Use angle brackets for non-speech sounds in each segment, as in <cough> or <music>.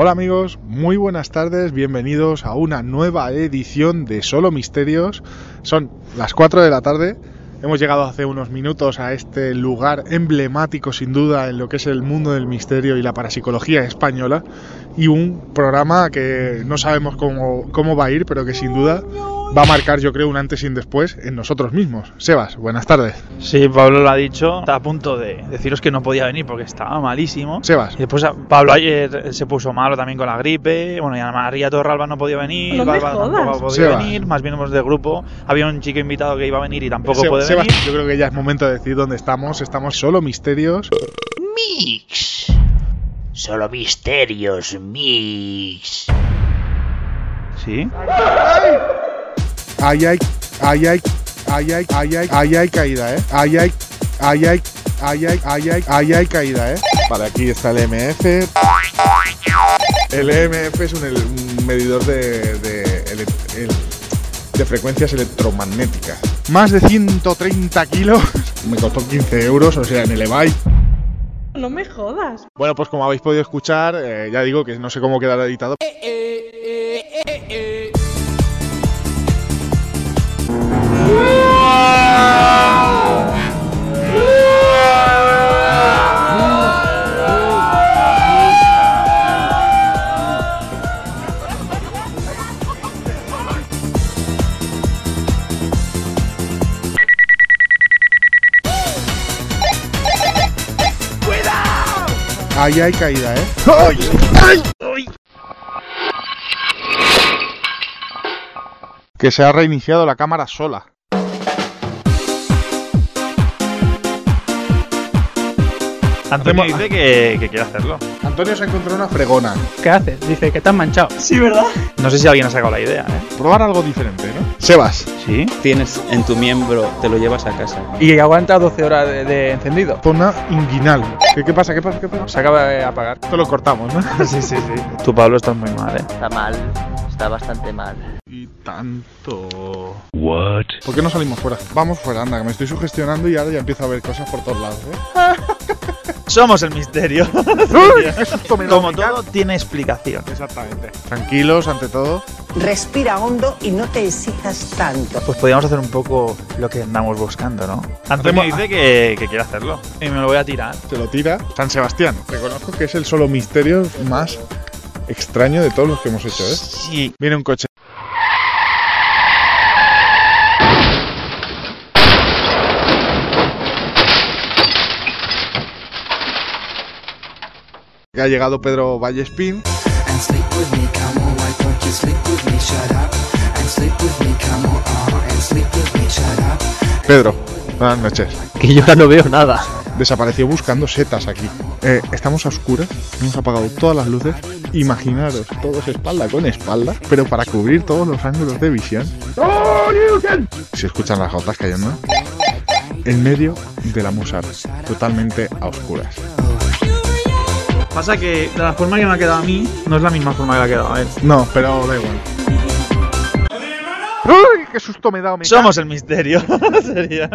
Hola amigos, muy buenas tardes, bienvenidos a una nueva edición de Solo Misterios. Son las 4 de la tarde, hemos llegado hace unos minutos a este lugar emblemático sin duda en lo que es el mundo del misterio y la parapsicología española y un programa que no sabemos cómo, cómo va a ir, pero que sin duda va a marcar yo creo un antes y un después en nosotros mismos. Sebas, buenas tardes. Sí, Pablo lo ha dicho. Está a punto de deciros que no podía venir porque estaba malísimo. Sebas. Y después a- Pablo ayer se puso malo también con la gripe. Bueno, y Ana María Torralba no podía venir. No jodas. tampoco podía venir. Más bien hemos de grupo. Había un chico invitado que iba a venir y tampoco Seba- puede Sebas, venir. yo creo que ya es momento de decir dónde estamos. Estamos Solo Misterios. Mix. Solo misterios, Mix. Sí. Ay, Ahí hay, ahí hay, ahí hay, ahí hay, ahí hay caída, ¿eh? Ahí hay, ahí hay, ahí hay, ahí hay, ahí hay caída, ¿eh? Vale, aquí está el MF. El EMF es un, medidor de, de, frecuencias electromagnéticas. Más de 130 kilos. Me costó 15 euros, o sea, en el eBay. No me jodas. Bueno, pues como habéis podido escuchar, eh, ya digo que no sé cómo quedará editado. Eh, eh, eh, eh Ahí hay caída, ¿eh? Que se ha reiniciado la cámara sola. Antonio dice que, que quiere hacerlo. Antonio se encontró una fregona. ¿Qué haces? Dice que te has manchado. Sí, ¿verdad? No sé si alguien ha sacado la idea, ¿eh? Probar algo diferente, ¿no? Sebas, Sí. tienes en tu miembro, te lo llevas a casa. Y aguanta 12 horas de, de encendido. zona inguinal. ¿Qué, qué pasa? ¿Qué pasa? ¿Qué pasa? Se acaba de apagar. Esto lo cortamos, ¿no? <laughs> sí, sí, sí. Tú, Pablo, estás muy mal, ¿eh? Está mal, está bastante mal. Y tanto. What? ¿Por qué no salimos fuera? Vamos fuera, anda, que me estoy sugestionando y ahora ya empiezo a ver cosas por todos lados, ¿eh? <laughs> Somos el misterio. <laughs> Me Como todo, tiene explicación. Exactamente. Tranquilos, ante todo. Respira hondo y no te exijas tanto. Pues podríamos hacer un poco lo que andamos buscando, ¿no? Antonio Hacemos- dice que, que quiere hacerlo. Y me lo voy a tirar. Se lo tira San Sebastián. Reconozco que es el solo misterio más extraño de todos los que hemos hecho, ¿eh? Sí. Viene un coche. With me, shut up. Pedro, buenas noches. Que yo ahora no veo nada. Desapareció buscando setas aquí. Eh, estamos a oscuras, hemos apagado todas las luces. Imaginaros, todos espalda con espalda, pero para cubrir todos los ángulos de visión. Si escuchan las gotas cayendo. En medio de la Musar, totalmente a oscuras. Pasa que la forma que me ha quedado a mí no es la misma forma que le ha quedado a él. No, pero da igual. ¡Uy! ¡Qué susto me he dado! me Somos el misterio. <laughs> Sería.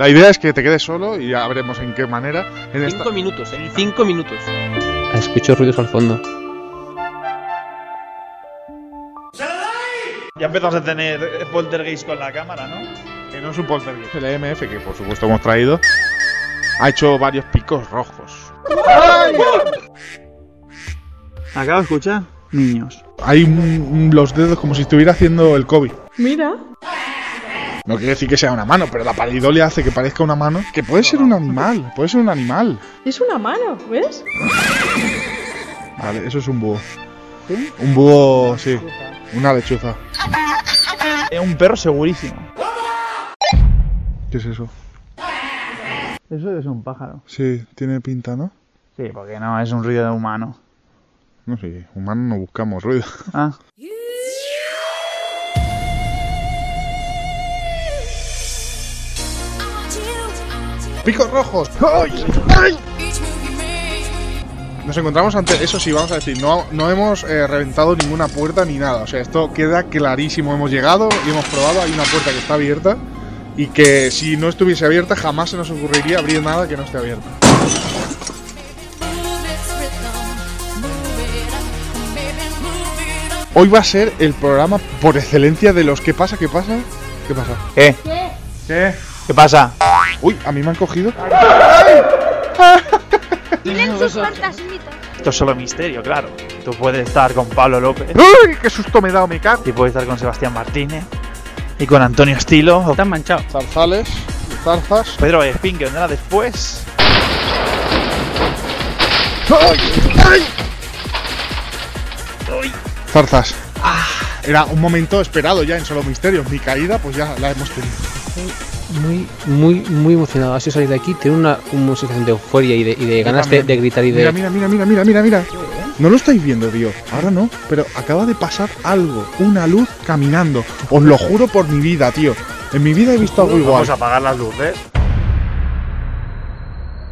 La idea es que te quedes solo y ya veremos en qué manera. En esta... Cinco minutos, ¿eh? Cinco minutos. Escucho ruidos al fondo. Ya empezamos a tener poltergeist con la cámara, ¿no? Que no es un poltergeist. El EMF, que por supuesto hemos traído, ha hecho varios picos rojos. Acabo de escuchar niños. Hay un- un- los dedos como si estuviera haciendo el COVID. Mira. No quiere decir que sea una mano, pero la palidolia hace que parezca una mano. Que puede ser un animal, puede ser un animal. Es una mano, ¿ves? Vale, eso es un búho. Un búho, sí. Una lechuza. Es un perro segurísimo. ¿Qué es eso? Eso es un pájaro. Sí, tiene pinta, ¿no? Sí, porque no es un ruido de humano. No sé, humano no buscamos ruido. Ah. ¡Picos rojos! ¡Ay! ¡Ay! Nos encontramos ante, eso sí, vamos a decir, no, no hemos eh, reventado ninguna puerta ni nada. O sea, esto queda clarísimo. Hemos llegado y hemos probado, hay una puerta que está abierta y que si no estuviese abierta jamás se nos ocurriría abrir nada que no esté abierta. Hoy va a ser el programa por excelencia de los ¿Qué pasa? ¿Qué pasa? ¿Qué pasa? ¿Qué? ¿Qué? ¿Qué pasa? Uy, a mí me han cogido. <laughs> Esto es solo misterio, claro. Tú puedes estar con Pablo López ¡Uy! ¡Qué susto me he dado, me cago! y puedes estar con Sebastián Martínez y con Antonio Estilo Están manchados. Zarzales, zarzas. Pedro Espín, que vendrá después. Zarzas. Era un momento esperado ya en Solo Misterios. Mi caída, pues ya la hemos tenido. Muy, muy, muy emocionado. Así salir de aquí, tener una, una sensación de euforia y de, y de ganas de, de gritar y de. Mira, mira, mira, mira, mira, mira, mira. No lo estáis viendo, tío. Ahora no, pero acaba de pasar algo. Una luz caminando. Os lo juro por mi vida, tío. En mi vida he visto algo igual. Vamos a apagar las luces.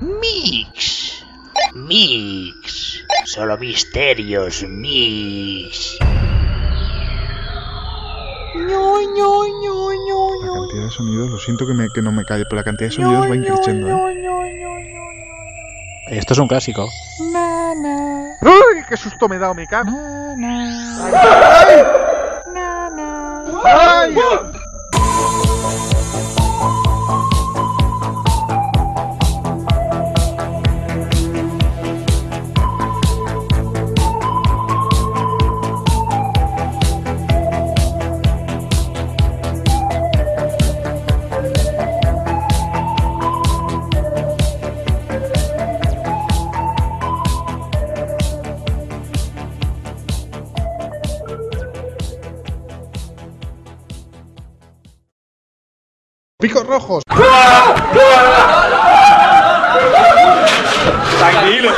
Mix. Mix. Solo misterios, Mix. La cantidad de sonidos, lo siento que, me, que no me calle, pero la cantidad de sonidos va increciendo, ¿eh? Esto es un clásico. ¡Uy! ¡Qué susto me he dado, me cago! ¡Ay! ¡Picos rojos! Tranquilo.